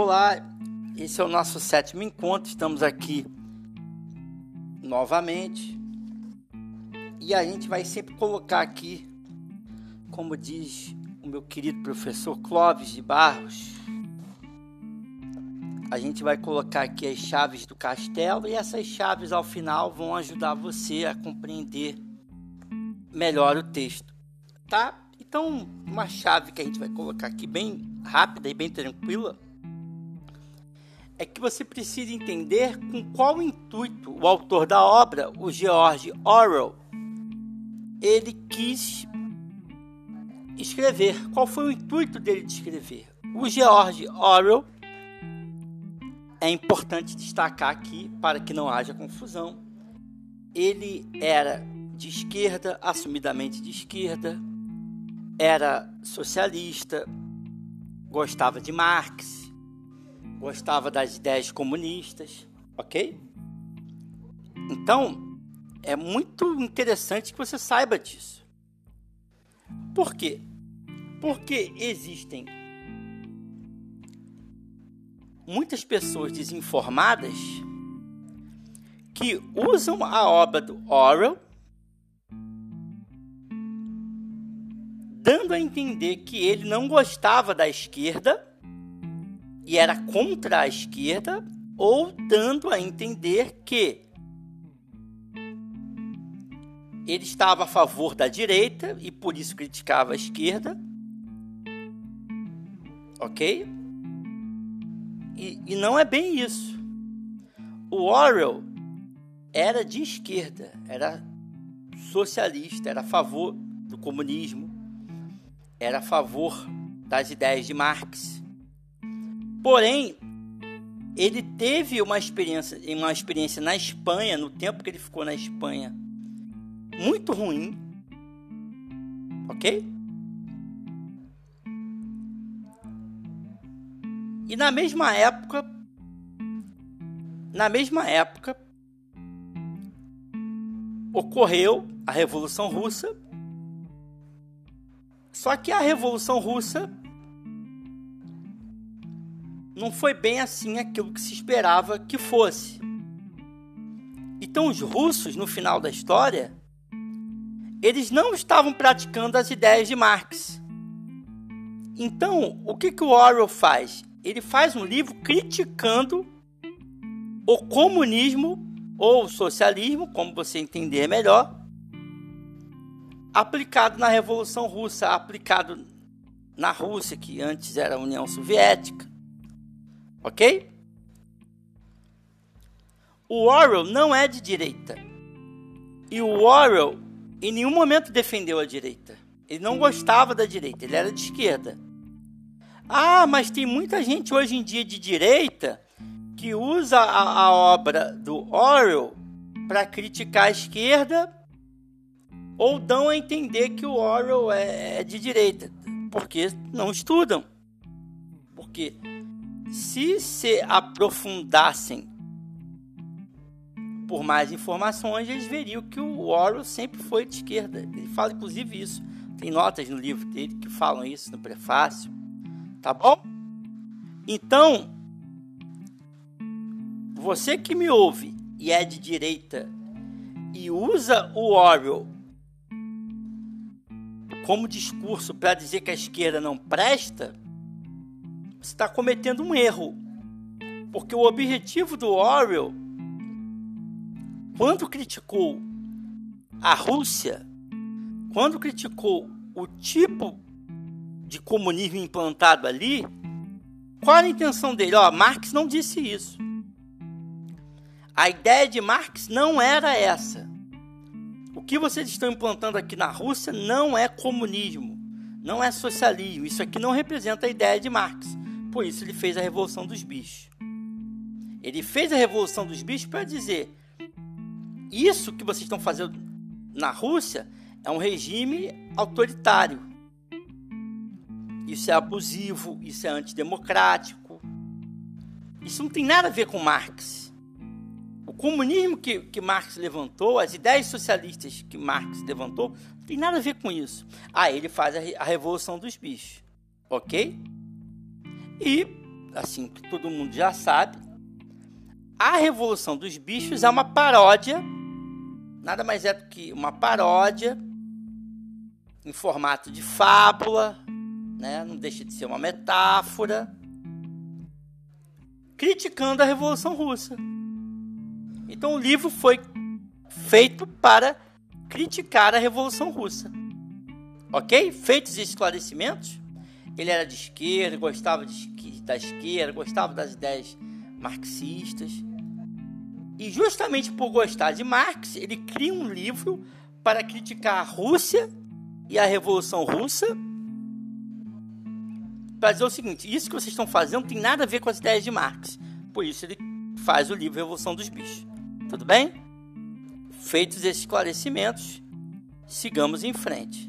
Olá, esse é o nosso sétimo encontro. Estamos aqui novamente e a gente vai sempre colocar aqui, como diz o meu querido professor Clóvis de Barros, a gente vai colocar aqui as chaves do castelo e essas chaves ao final vão ajudar você a compreender melhor o texto, tá? Então, uma chave que a gente vai colocar aqui bem rápida e bem tranquila é que você precisa entender com qual intuito o autor da obra, o George Orwell, ele quis escrever. Qual foi o intuito dele de escrever? O George Orwell é importante destacar aqui para que não haja confusão. Ele era de esquerda, assumidamente de esquerda, era socialista, gostava de Marx, gostava das ideias comunistas, ok? Então, é muito interessante que você saiba disso. Por quê? Porque existem muitas pessoas desinformadas que usam a obra do Orwell dando a entender que ele não gostava da esquerda e era contra a esquerda, ou dando a entender que ele estava a favor da direita e por isso criticava a esquerda. Ok? E, e não é bem isso. O Orwell era de esquerda, era socialista, era a favor do comunismo, era a favor das ideias de Marx. Porém, ele teve uma experiência, uma experiência na Espanha, no tempo que ele ficou na Espanha, muito ruim. Ok? E na mesma época, na mesma época, ocorreu a Revolução Russa. Só que a Revolução Russa não foi bem assim aquilo que se esperava que fosse. Então os russos, no final da história, eles não estavam praticando as ideias de Marx. Então, o que, que o Orwell faz? Ele faz um livro criticando o comunismo ou o socialismo, como você entender melhor, aplicado na Revolução Russa, aplicado na Rússia, que antes era a União Soviética, Ok? O Orwell não é de direita. E o Orwell em nenhum momento defendeu a direita. Ele não gostava da direita, ele era de esquerda. Ah, mas tem muita gente hoje em dia de direita que usa a, a obra do Orwell para criticar a esquerda ou dão a entender que o Orwell é, é de direita, porque não estudam. Porque se se aprofundassem por mais informações, eles veriam que o Orwell sempre foi de esquerda. Ele fala inclusive isso. Tem notas no livro dele que falam isso no prefácio. Tá bom? Então, você que me ouve e é de direita e usa o Orwell como discurso para dizer que a esquerda não presta, está cometendo um erro. Porque o objetivo do Orwell, quando criticou a Rússia, quando criticou o tipo de comunismo implantado ali, qual era a intenção dele? Ó, Marx não disse isso. A ideia de Marx não era essa. O que vocês estão implantando aqui na Rússia não é comunismo, não é socialismo. Isso aqui não representa a ideia de Marx. Por isso ele fez a Revolução dos Bichos. Ele fez a Revolução dos Bichos para dizer: isso que vocês estão fazendo na Rússia é um regime autoritário. Isso é abusivo, isso é antidemocrático. Isso não tem nada a ver com Marx. O comunismo que, que Marx levantou, as ideias socialistas que Marx levantou, não tem nada a ver com isso. Aí ele faz a, a Revolução dos Bichos. Ok? E assim que todo mundo já sabe, a Revolução dos Bichos é uma paródia, nada mais é do que uma paródia em formato de fábula, né? não deixa de ser uma metáfora, criticando a Revolução Russa. Então o livro foi feito para criticar a Revolução Russa. Ok? Feitos esclarecimentos, ele era de esquerda, gostava de, da esquerda, gostava das ideias marxistas. E justamente por gostar de Marx, ele cria um livro para criticar a Rússia e a Revolução Russa. Para dizer o seguinte: isso que vocês estão fazendo tem nada a ver com as ideias de Marx. Por isso ele faz o livro Revolução dos Bichos. Tudo bem? Feitos esses esclarecimentos, sigamos em frente.